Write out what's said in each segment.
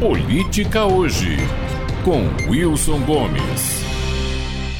Política Hoje, com Wilson Gomes.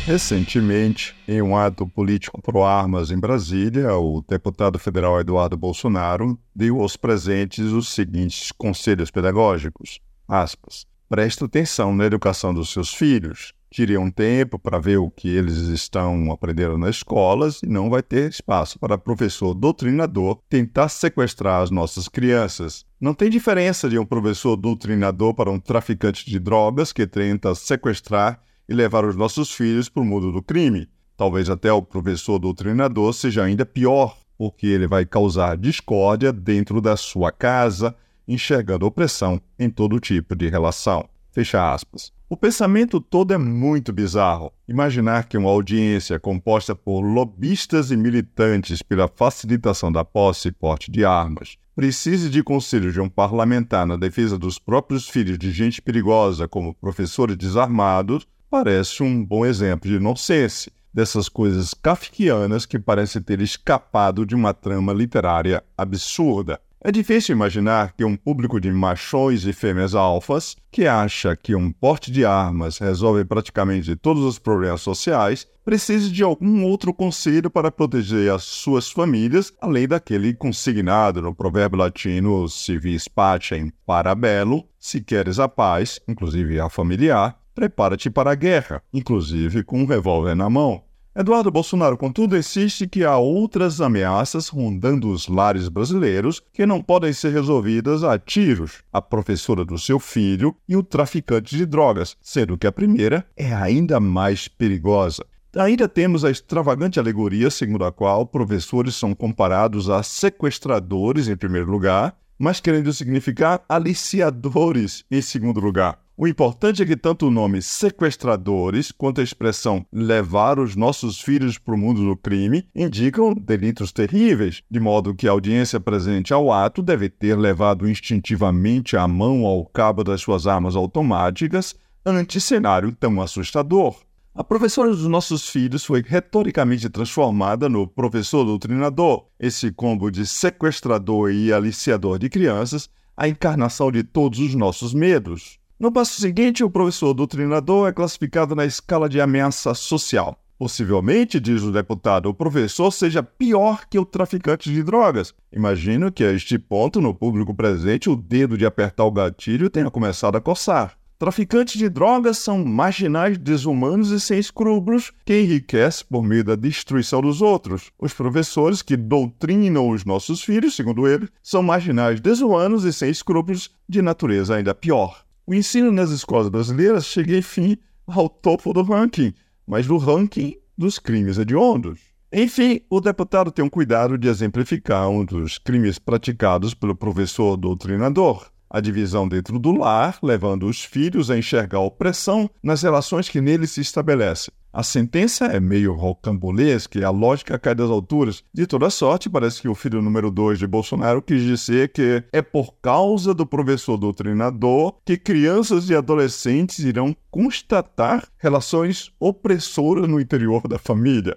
Recentemente, em um ato político pro-armas em Brasília, o deputado federal Eduardo Bolsonaro deu aos presentes os seguintes conselhos pedagógicos. Aspas. Preste atenção na educação dos seus filhos. Tire um tempo para ver o que eles estão aprendendo nas escolas e não vai ter espaço para professor doutrinador tentar sequestrar as nossas crianças. Não tem diferença de um professor doutrinador para um traficante de drogas que tenta sequestrar e levar os nossos filhos para o mundo do crime. Talvez até o professor doutrinador seja ainda pior, porque ele vai causar discórdia dentro da sua casa, enxergando opressão em todo tipo de relação. Fecha aspas. O pensamento todo é muito bizarro. Imaginar que uma audiência composta por lobistas e militantes pela facilitação da posse e porte de armas precise de conselho de um parlamentar na defesa dos próprios filhos de gente perigosa como professores desarmados parece um bom exemplo de nonsense, dessas coisas kafkianas que parecem ter escapado de uma trama literária absurda. É difícil imaginar que um público de machões e fêmeas alfas, que acha que um porte de armas resolve praticamente todos os problemas sociais, precise de algum outro conselho para proteger as suas famílias, além daquele consignado no provérbio latino si vis pacem para bello, se queres a paz, inclusive a familiar, prepara-te para a guerra, inclusive com um revólver na mão. Eduardo Bolsonaro, contudo, insiste que há outras ameaças rondando os lares brasileiros que não podem ser resolvidas a tiros: a professora do seu filho e o traficante de drogas, sendo que a primeira é ainda mais perigosa. Ainda temos a extravagante alegoria segundo a qual professores são comparados a sequestradores em primeiro lugar, mas querendo significar aliciadores em segundo lugar. O importante é que tanto o nome sequestradores quanto a expressão levar os nossos filhos para o mundo do crime indicam delitos terríveis, de modo que a audiência presente ao ato deve ter levado instintivamente a mão ao cabo das suas armas automáticas ante cenário tão assustador. A professora dos nossos filhos foi retoricamente transformada no professor doutrinador, esse combo de sequestrador e aliciador de crianças, a encarnação de todos os nossos medos. No passo seguinte, o professor doutrinador é classificado na escala de ameaça social. Possivelmente, diz o deputado, o professor seja pior que o traficante de drogas. Imagino que a este ponto, no público presente, o dedo de apertar o gatilho tenha começado a coçar. Traficantes de drogas são marginais, desumanos e sem escrúpulos que enriquecem por meio da destruição dos outros. Os professores que doutrinam os nossos filhos, segundo ele, são marginais, desumanos e sem escrúpulos de natureza ainda pior. O ensino nas escolas brasileiras chega, enfim, ao topo do ranking, mas do ranking dos crimes hediondos. Enfim, o deputado tem um cuidado de exemplificar um dos crimes praticados pelo professor doutrinador, a divisão dentro do lar, levando os filhos a enxergar a opressão nas relações que nele se estabelecem. A sentença é meio rocambolesca e a lógica cai das alturas. De toda sorte, parece que o filho número 2 de Bolsonaro quis dizer que é por causa do professor doutrinador que crianças e adolescentes irão constatar relações opressoras no interior da família.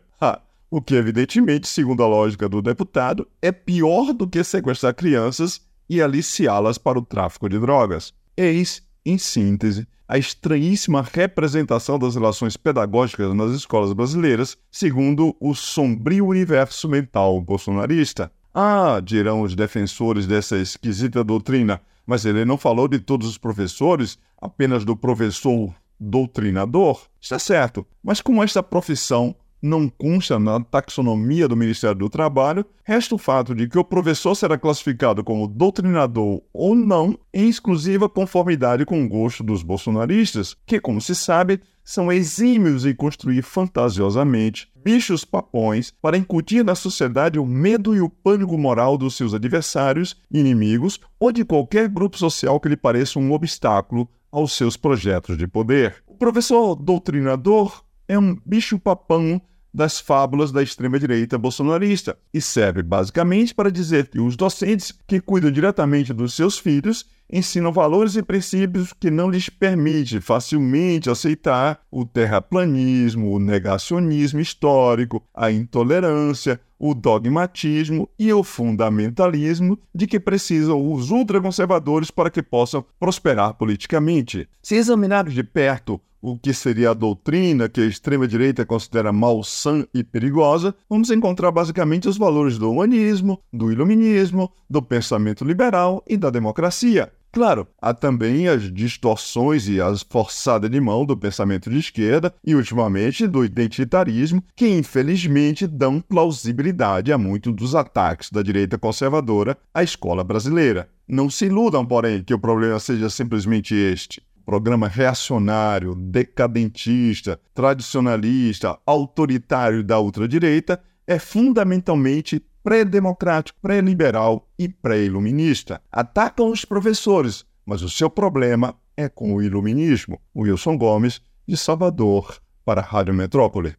O que, evidentemente, segundo a lógica do deputado, é pior do que sequestrar crianças e aliciá-las para o tráfico de drogas. Eis, em síntese, a estranhíssima representação das relações pedagógicas nas escolas brasileiras, segundo o sombrio universo mental bolsonarista. Ah, dirão os defensores dessa esquisita doutrina, mas ele não falou de todos os professores, apenas do professor doutrinador? Está certo, mas como esta profissão não consta na taxonomia do Ministério do Trabalho, resta o fato de que o professor será classificado como doutrinador ou não em exclusiva conformidade com o gosto dos bolsonaristas, que, como se sabe, são exímios em construir fantasiosamente bichos papões para incutir na sociedade o medo e o pânico moral dos seus adversários, inimigos ou de qualquer grupo social que lhe pareça um obstáculo aos seus projetos de poder. O professor doutrinador é um bicho-papão das fábulas da extrema-direita bolsonarista e serve basicamente para dizer que os docentes que cuidam diretamente dos seus filhos ensinam valores e princípios que não lhes permite facilmente aceitar o terraplanismo, o negacionismo histórico, a intolerância, o dogmatismo e o fundamentalismo de que precisam os ultraconservadores para que possam prosperar politicamente. Se examinarmos de perto o que seria a doutrina que a extrema-direita considera malsã e perigosa, vamos encontrar basicamente os valores do humanismo, do iluminismo, do pensamento liberal e da democracia. Claro, há também as distorções e as forçadas de mão do pensamento de esquerda e, ultimamente, do identitarismo, que infelizmente dão plausibilidade a muitos dos ataques da direita conservadora à escola brasileira. Não se iludam, porém, que o problema seja simplesmente este programa reacionário, decadentista, tradicionalista, autoritário da ultradireita é fundamentalmente pré-democrático, pré-liberal e pré-iluminista. Atacam os professores, mas o seu problema é com o iluminismo. Wilson Gomes, de Salvador, para a Rádio Metrópole.